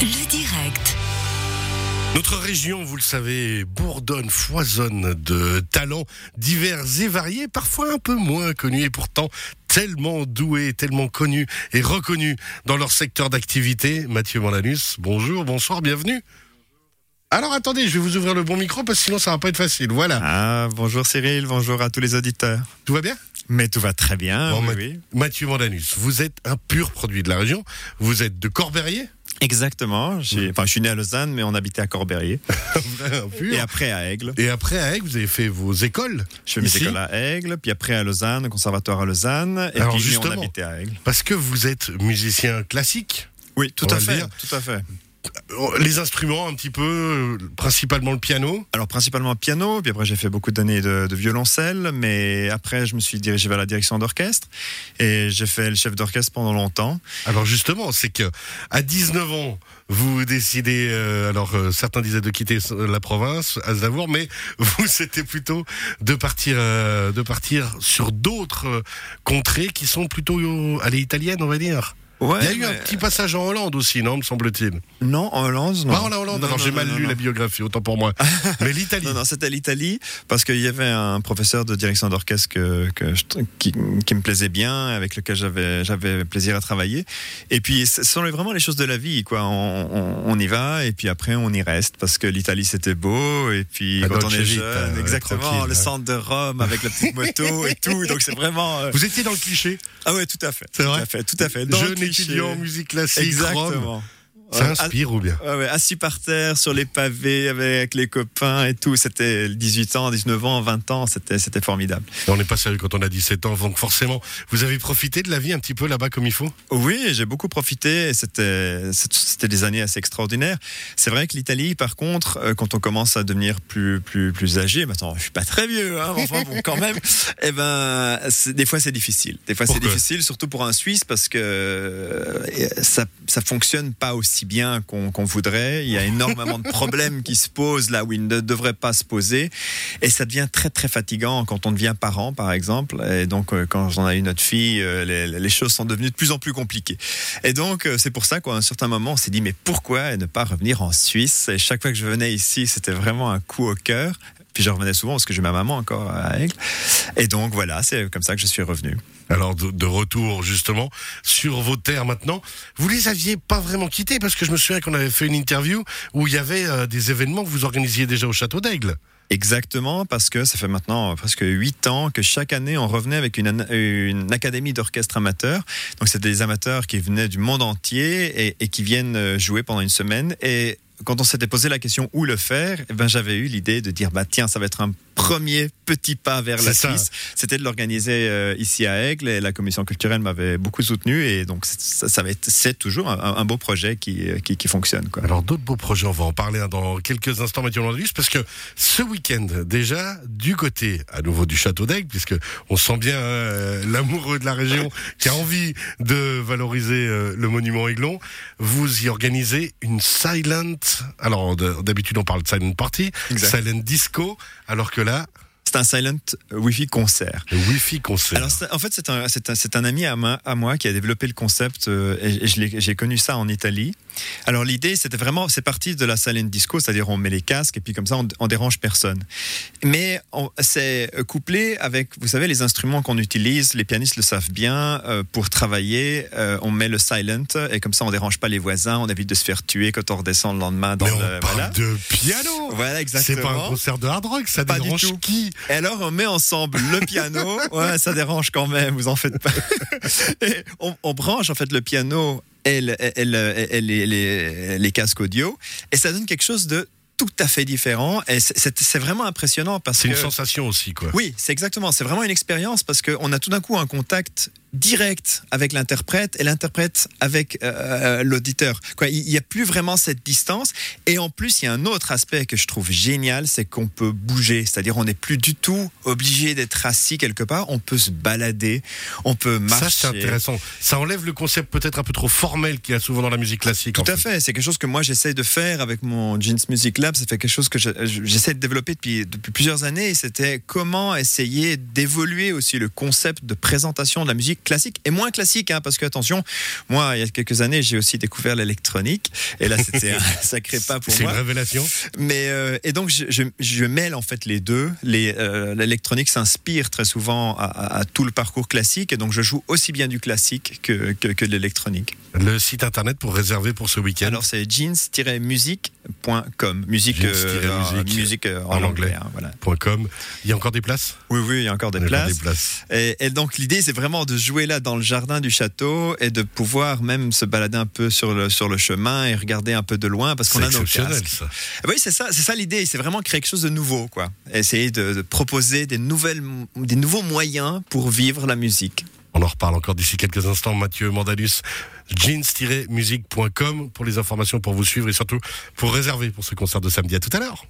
Le direct. Notre région, vous le savez, bourdonne, foisonne de talents divers et variés, parfois un peu moins connus et pourtant tellement doués, tellement connus et reconnus dans leur secteur d'activité. Mathieu Mandanus, bonjour, bonsoir, bienvenue. Alors attendez, je vais vous ouvrir le bon micro parce que sinon ça va pas être facile. Voilà. Ah, bonjour Cyril, bonjour à tous les auditeurs. Tout va bien? Mais tout va très bien. Bon, oui, Ma- oui. Mathieu Mandanus, vous êtes un pur produit de la région. Vous êtes de Corberrier Exactement. J'ai- Enfin, je suis né à Lausanne, mais on habitait à pur. Et après à Aigle. Et après, à Aigle, vous avez fait vos écoles. Je fais mes écoles à Aigle, puis après à Lausanne, au conservatoire à Lausanne. Et Alors, puis justement. on habitait à Aigle. Parce que vous êtes musicien classique. Oui, tout à fait. Tout à fait. Les instruments, un petit peu, euh, principalement le piano. Alors principalement piano, puis après j'ai fait beaucoup d'années de, de violoncelle, mais après je me suis dirigé vers la direction d'orchestre et j'ai fait le chef d'orchestre pendant longtemps. Alors justement, c'est que à 19 ans, vous décidez, euh, alors euh, certains disaient de quitter la province, à Zavour, mais vous c'était plutôt de partir, euh, de partir sur d'autres contrées qui sont plutôt allez italiennes, on va dire. Ouais, Il y a eu un petit passage en Hollande aussi, non, me semble-t-il. Non, en Hollande, non. Pas en Hollande, Non, alors non, j'ai mal non, lu non. la biographie, autant pour moi. mais l'Italie. Non, non, c'était l'Italie, parce qu'il y avait un professeur de direction d'orchestre que, que je- qui, qui me plaisait bien, avec lequel j'avais, j'avais plaisir à travailler. Et puis, ce sont vraiment les choses de la vie, quoi. On, on, on y va, et puis après, on y reste, parce que l'Italie, c'était beau, et puis quand on est jeune, ouais, exactement, le hein. centre de Rome, avec la petite moto et tout, donc c'est vraiment... euh, Vous étiez dans le cliché. Ah ouais, tout à fait. C'est tout vrai à fait, tout à fait. Dans le. Étudiant en musique classique, Rome. Ça inspire ou bien Ouais, ouais, assis par terre, sur les pavés, avec les copains et tout. C'était 18 ans, 19 ans, 20 ans, c'était, c'était formidable. Et On n'est pas sérieux quand on a 17 ans, donc forcément, vous avez profité de la vie un petit peu là-bas comme il faut? Oui, j'ai beaucoup profité. et C'était, c'était des années assez extraordinaires. C'est vrai que l'Italie, par contre, euh, quand on commence à devenir plus, plus, plus âgé, maintenant, je suis pas très vieux, hein, enfin bon, quand même, eh ben, des fois c'est difficile. Des fois c'est difficile, surtout pour un Suisse, parce que euh, ça, ça fonctionne pas aussi bien qu'on, voudrait. Il y a énormément de problèmes qui se posent là où ils ne devraient pas se poser, et ça devient très très fatigant quand on devient parent, par exemple. Et donc, euh, quand j'en ai eu notre fille, euh, les, les choses sont devenues de plus en plus compliquées. Et donc, euh, c'est pour ça qu'à un certain moment, on s'est dit, mais pourquoi ne pas revenir en Suisse? Et chaque fois que je venais ici, c'était vraiment un coup au cœur. Puis je revenais souvent parce que j'ai ma maman encore à Aigle. Et donc voilà, c'est comme ça que je suis revenu. Alors de, de retour justement sur vos terres maintenant, vous les aviez pas vraiment quittés parce que je me souviens qu'on avait fait une interview où il y avait euh, des événements que vous organisiez déjà au château d'Aigle. Exactement, parce que ça fait maintenant presque huit ans que chaque année on revenait avec une académie d'orchestre amateur. Donc c'était des amateurs qui venaient du monde entier et, et qui viennent euh, jouer pendant une semaine. Et quand on s'était posé la question où le faire, eh ben j'avais eu l'idée de dire bah tiens ça va être un premier petit pas vers la ça. Suisse. C'était de l'organiser euh, ici à Aigle et la commission culturelle m'avait beaucoup soutenu et donc c'est- ça, ça va être c'est toujours un, un beau projet qui, euh, qui, qui fonctionne quoi. Alors d'autres beaux projets, on va en parler hein, dans quelques instants Mathieu Landris, parce que ce week-end déjà du côté à nouveau du château d'Aigle, puisque on sent bien euh, l'amoureux de la région qui a envie de valoriser euh, le monument Aiglon, vous y organisez une silent, alors de- d'habitude on parle de silent party, Exact. silent disco, alors que là, C'est un silent Wi-Fi concert. le Wi-Fi concert. Alors, en fait, c'est un, un, un ami à moi, à moi qui a développé le concept euh, et, j'ai connu ça en Italie. Alors, l'idée, c'était vraiment, c'est parti de la silent disco, c'est-à-dire on met les casques et puis comme ça, on, on dérange personne. Mais c'est couplé avec, vous savez, les instruments qu'on utilise, les pianistes le savent bien, euh, pour travailler, euh, on met le silent et comme ça, on dérange pas les voisins, on évite de se faire tuer quand on redescend le lendemain dans Mais on le. parle voilà. de piano Voilà, C'est exactement. pas un concert de hard rock, ça Pas du dérange tout. qui? Et alors, on met ensemble le piano. Ouais, ça dérange quand même, vous en faites pas. Et on, on branche en fait le piano et, le- et le- et les, les- les casques audio. Et ça donne quelque chose de tout à fait différent. Et c'est- c'est c'est vraiment impressionnant parce C'est que. une sensation aussi, quoi. Oui, c'est exactement. C'est vraiment une expérience parce qu'on a tout d'un coup un contact direct avec l'interprète et l'interprète avec euh, l'auditeur. Quoi, il n'y a plus vraiment cette distance. Et en plus, il y a un autre aspect que je trouve génial, c'est qu'on peut bouger. C'est-à-dire, on n'est plus du tout obligé d'être assis quelque part. On peut se balader, on peut marcher. Ça, c'est intéressant. Ça enlève le concept peut-être un peu trop formel qu'il y a souvent dans la musique classique. Tout en à fait. C'est quelque chose que moi j'essaie de faire avec mon Jeans Music Lab. Ça fait quelque chose que je- je- j'essaie de développer depuis, depuis plusieurs années. C'était comment essayer d'évoluer aussi le concept de présentation de la musique classique et moins classique, hein, parce que attention, moi, il y a quelques années, j'ai aussi découvert l'électronique, et là, c'était un sacré pas pour moi. C'est une révélation. Mais euh, et donc, je, je, je, mêle en fait les deux. Euh, l'électronique s'inspire très souvent à, à, tout le parcours classique, et donc je joue aussi bien du classique que, que, que de l'électronique. Le site internet pour réserver pour ce week-end Alors, c'est jeans-musique.com. Musique, euh, musique, musique en, en, anglais. Hein, voilà. .com. Il y a encore des places? Oui, oui, il y a encore des, places. Encore des places. Et, et donc, l'idée, c'est vraiment de jouer là dans le jardin du château et de pouvoir même se balader un peu sur le, sur le chemin et regarder un peu de loin parce qu'on a nos casques. Ça. Oui, c'est ça, c'est ça l'idée. C'est vraiment créer quelque chose de nouveau, quoi. Essayer de, de proposer des nouvelles, des nouveaux moyens pour vivre la musique. On en reparle encore d'ici quelques instants. Mathieu Mandalus, jeans-musique.com pour les informations, pour vous suivre et surtout pour réserver pour ce concert de samedi. À tout à l'heure.